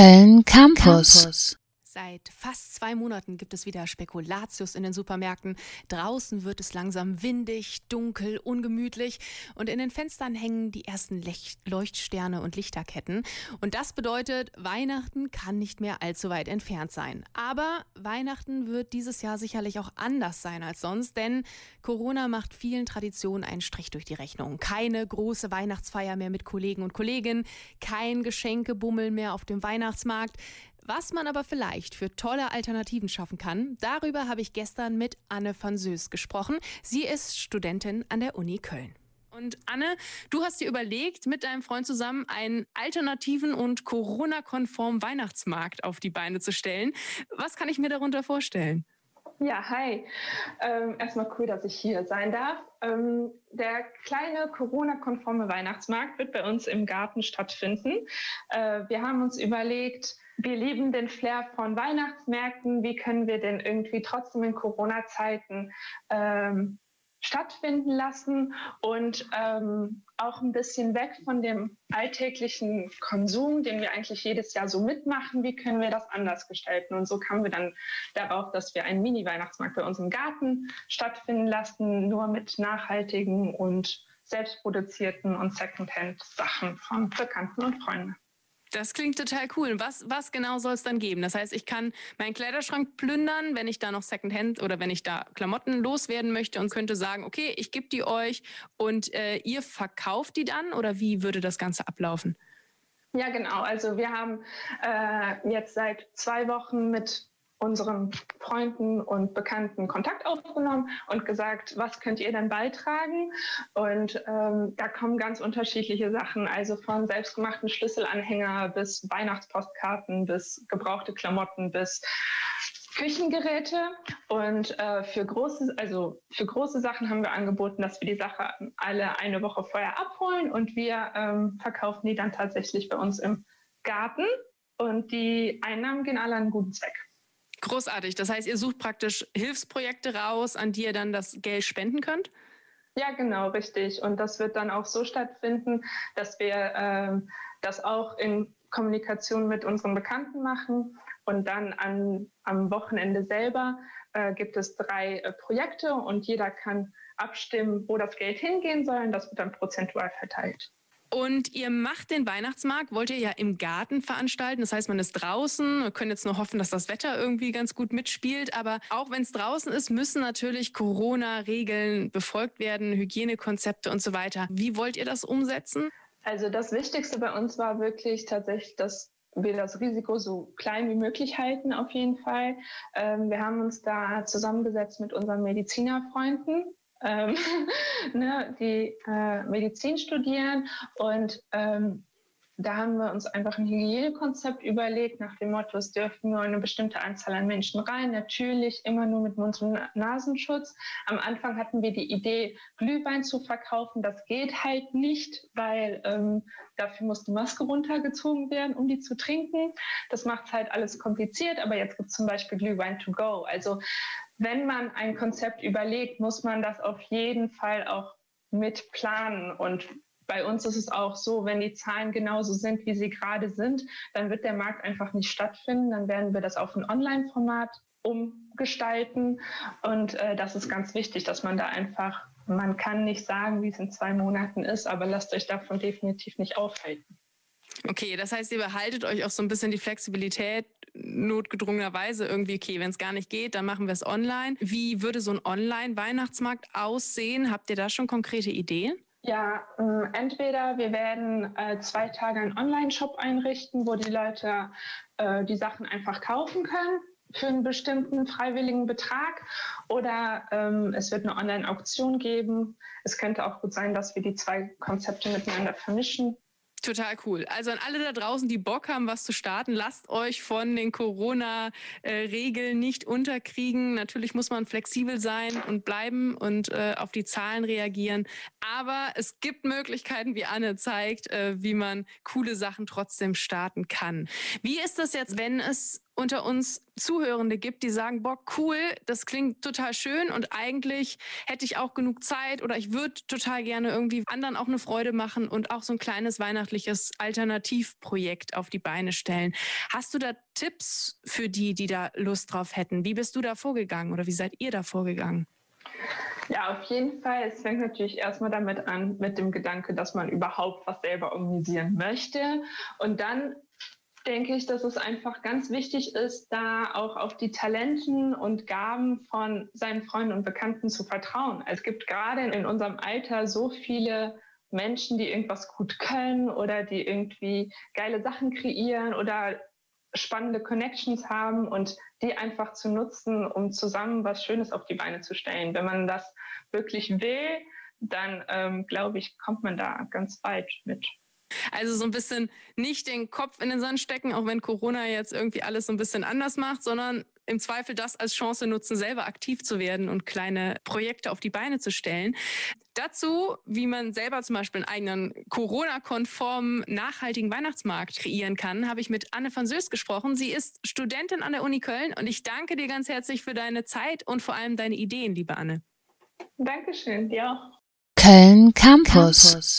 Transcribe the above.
Köln Campus. Campus. Seit fast zwei Monaten gibt es wieder Spekulatius in den Supermärkten. Draußen wird es langsam windig, dunkel, ungemütlich und in den Fenstern hängen die ersten Leuchtsterne und Lichterketten. Und das bedeutet, Weihnachten kann nicht mehr allzu weit entfernt sein. Aber Weihnachten wird dieses Jahr sicherlich auch anders sein als sonst, denn Corona macht vielen Traditionen einen Strich durch die Rechnung. Keine große Weihnachtsfeier mehr mit Kollegen und Kolleginnen, kein Geschenkebummel mehr auf dem Weihnachtsmarkt. Was man aber vielleicht für tolle Alternativen schaffen kann, darüber habe ich gestern mit Anne van Söß gesprochen. Sie ist Studentin an der Uni Köln. Und Anne, du hast dir überlegt, mit deinem Freund zusammen einen alternativen und Corona-konformen Weihnachtsmarkt auf die Beine zu stellen. Was kann ich mir darunter vorstellen? Ja, hi. Ähm, erstmal cool, dass ich hier sein darf. Ähm, der kleine Corona-konforme Weihnachtsmarkt wird bei uns im Garten stattfinden. Äh, wir haben uns überlegt, wir lieben den Flair von Weihnachtsmärkten. Wie können wir denn irgendwie trotzdem in Corona-Zeiten ähm, stattfinden lassen und ähm, auch ein bisschen weg von dem alltäglichen Konsum, den wir eigentlich jedes Jahr so mitmachen. Wie können wir das anders gestalten? Und so kamen wir dann darauf, dass wir einen Mini-Weihnachtsmarkt bei uns im Garten stattfinden lassen, nur mit nachhaltigen und selbstproduzierten und Secondhand-Sachen von Bekannten und Freunden. Das klingt total cool. Was, was genau soll es dann geben? Das heißt, ich kann meinen Kleiderschrank plündern, wenn ich da noch Secondhand oder wenn ich da Klamotten loswerden möchte und könnte sagen, okay, ich gebe die euch und äh, ihr verkauft die dann oder wie würde das Ganze ablaufen? Ja, genau. Also wir haben äh, jetzt seit zwei Wochen mit unseren Freunden und Bekannten Kontakt aufgenommen und gesagt, was könnt ihr denn beitragen? Und ähm, da kommen ganz unterschiedliche Sachen, also von selbstgemachten Schlüsselanhänger bis Weihnachtspostkarten, bis gebrauchte Klamotten, bis Küchengeräte. Und äh, für große, also für große Sachen haben wir angeboten, dass wir die Sache alle eine Woche vorher abholen und wir ähm, verkaufen die dann tatsächlich bei uns im Garten. Und die Einnahmen gehen alle an einen guten Zweck. Großartig. Das heißt, ihr sucht praktisch Hilfsprojekte raus, an die ihr dann das Geld spenden könnt? Ja, genau, richtig. Und das wird dann auch so stattfinden, dass wir äh, das auch in Kommunikation mit unseren Bekannten machen. Und dann an, am Wochenende selber äh, gibt es drei äh, Projekte und jeder kann abstimmen, wo das Geld hingehen soll. Und das wird dann prozentual verteilt. Und ihr macht den Weihnachtsmarkt, wollt ihr ja im Garten veranstalten. Das heißt, man ist draußen. Wir können jetzt nur hoffen, dass das Wetter irgendwie ganz gut mitspielt. Aber auch wenn es draußen ist, müssen natürlich Corona-Regeln befolgt werden, Hygienekonzepte und so weiter. Wie wollt ihr das umsetzen? Also das Wichtigste bei uns war wirklich tatsächlich, dass wir das Risiko so klein wie möglich halten, auf jeden Fall. Ähm, wir haben uns da zusammengesetzt mit unseren Medizinerfreunden ähm, ne, die äh, Medizin studieren. Und ähm, da haben wir uns einfach ein Hygienekonzept überlegt, nach dem Motto, es dürfen nur eine bestimmte Anzahl an Menschen rein, natürlich immer nur mit Mund- und Nasenschutz. Am Anfang hatten wir die Idee, Glühwein zu verkaufen. Das geht halt nicht, weil ähm, dafür muss die Maske runtergezogen werden, um die zu trinken. Das macht es halt alles kompliziert, aber jetzt gibt es zum Beispiel Glühwein to go. Also wenn man ein Konzept überlegt, muss man das auf jeden Fall auch mit planen. Und bei uns ist es auch so, wenn die Zahlen genauso sind, wie sie gerade sind, dann wird der Markt einfach nicht stattfinden. Dann werden wir das auf ein Online-Format umgestalten. Und äh, das ist ganz wichtig, dass man da einfach, man kann nicht sagen, wie es in zwei Monaten ist, aber lasst euch davon definitiv nicht aufhalten. Okay, das heißt, ihr behaltet euch auch so ein bisschen die Flexibilität, notgedrungenerweise irgendwie, okay, wenn es gar nicht geht, dann machen wir es online. Wie würde so ein Online-Weihnachtsmarkt aussehen? Habt ihr da schon konkrete Ideen? Ja, äh, entweder wir werden äh, zwei Tage einen Online-Shop einrichten, wo die Leute äh, die Sachen einfach kaufen können für einen bestimmten freiwilligen Betrag oder ähm, es wird eine Online-Auktion geben. Es könnte auch gut sein, dass wir die zwei Konzepte miteinander vermischen. Total cool. Also an alle da draußen, die Bock haben, was zu starten, lasst euch von den Corona-Regeln nicht unterkriegen. Natürlich muss man flexibel sein und bleiben und äh, auf die Zahlen reagieren. Aber es gibt Möglichkeiten, wie Anne zeigt, äh, wie man coole Sachen trotzdem starten kann. Wie ist das jetzt, wenn es unter uns Zuhörende gibt, die sagen, boah, cool, das klingt total schön und eigentlich hätte ich auch genug Zeit oder ich würde total gerne irgendwie anderen auch eine Freude machen und auch so ein kleines weihnachtliches Alternativprojekt auf die Beine stellen. Hast du da Tipps für die, die da Lust drauf hätten? Wie bist du da vorgegangen oder wie seid ihr da vorgegangen? Ja, auf jeden Fall. Es fängt natürlich erstmal damit an, mit dem Gedanke, dass man überhaupt was selber organisieren möchte. Und dann denke ich, dass es einfach ganz wichtig ist, da auch auf die Talenten und Gaben von seinen Freunden und Bekannten zu vertrauen. Es gibt gerade in unserem Alter so viele Menschen, die irgendwas gut können oder die irgendwie geile Sachen kreieren oder spannende Connections haben und die einfach zu nutzen, um zusammen was Schönes auf die Beine zu stellen. Wenn man das wirklich will, dann ähm, glaube ich, kommt man da ganz weit mit. Also so ein bisschen nicht den Kopf in den Sand stecken, auch wenn Corona jetzt irgendwie alles so ein bisschen anders macht, sondern im Zweifel das als Chance nutzen, selber aktiv zu werden und kleine Projekte auf die Beine zu stellen. Dazu, wie man selber zum Beispiel einen eigenen Corona-konformen, nachhaltigen Weihnachtsmarkt kreieren kann, habe ich mit Anne van Söß gesprochen. Sie ist Studentin an der Uni Köln und ich danke dir ganz herzlich für deine Zeit und vor allem deine Ideen, liebe Anne. Dankeschön, dir auch. Köln Campus. Campus.